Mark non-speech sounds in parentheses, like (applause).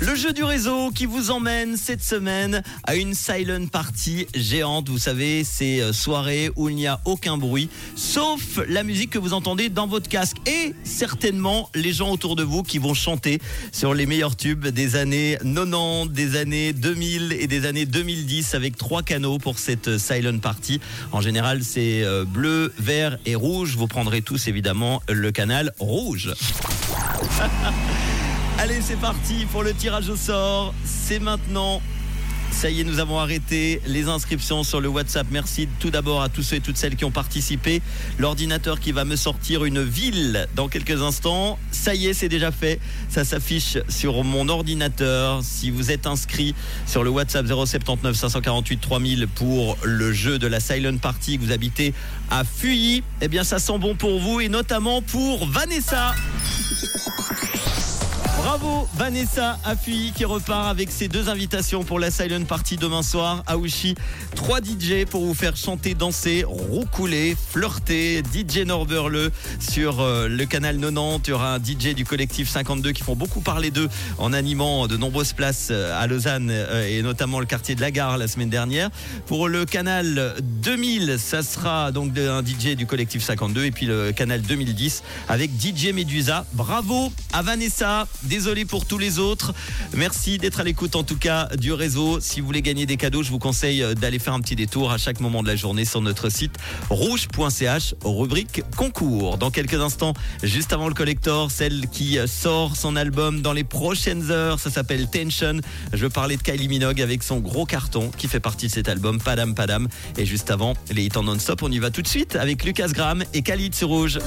Le jeu du réseau qui vous emmène cette semaine à une silent party géante. Vous savez, ces euh, soirées où il n'y a aucun bruit, sauf la musique que vous entendez dans votre casque et certainement les gens autour de vous qui vont chanter sur les meilleurs tubes des années 90, des années 2000 et des années 2010 avec trois canaux pour cette euh, silent party. En général, c'est euh, bleu, vert et rouge. Vous prendrez tous évidemment le canal rouge. (laughs) Allez, c'est parti pour le tirage au sort. C'est maintenant. Ça y est, nous avons arrêté les inscriptions sur le WhatsApp. Merci tout d'abord à tous ceux et toutes celles qui ont participé. L'ordinateur qui va me sortir une ville dans quelques instants. Ça y est, c'est déjà fait. Ça s'affiche sur mon ordinateur. Si vous êtes inscrit sur le WhatsApp 079 548 3000 pour le jeu de la Silent Party, que vous habitez à Fuyi, eh bien ça sent bon pour vous et notamment pour Vanessa. Bravo Vanessa Afui qui repart avec ses deux invitations pour la Silent Party demain soir à Ouchy. Trois DJ pour vous faire chanter, danser, roucouler, flirter. DJ Norberle sur euh, le canal 90. Il y aura un DJ du collectif 52 qui font beaucoup parler d'eux en animant de nombreuses places euh, à Lausanne euh, et notamment le quartier de la Gare la semaine dernière. Pour le canal 2000, ça sera donc un DJ du collectif 52 et puis le canal 2010 avec DJ Medusa. Bravo à Vanessa. Désolé pour tous les autres. Merci d'être à l'écoute en tout cas du réseau. Si vous voulez gagner des cadeaux, je vous conseille d'aller faire un petit détour à chaque moment de la journée sur notre site rouge.ch, rubrique concours. Dans quelques instants, juste avant le collector, celle qui sort son album dans les prochaines heures, ça s'appelle Tension. Je veux parler de Kylie Minogue avec son gros carton qui fait partie de cet album, Padam Padam. Et juste avant, les hits en non-stop, on y va tout de suite avec Lucas Graham et Khalid sur. Rouge.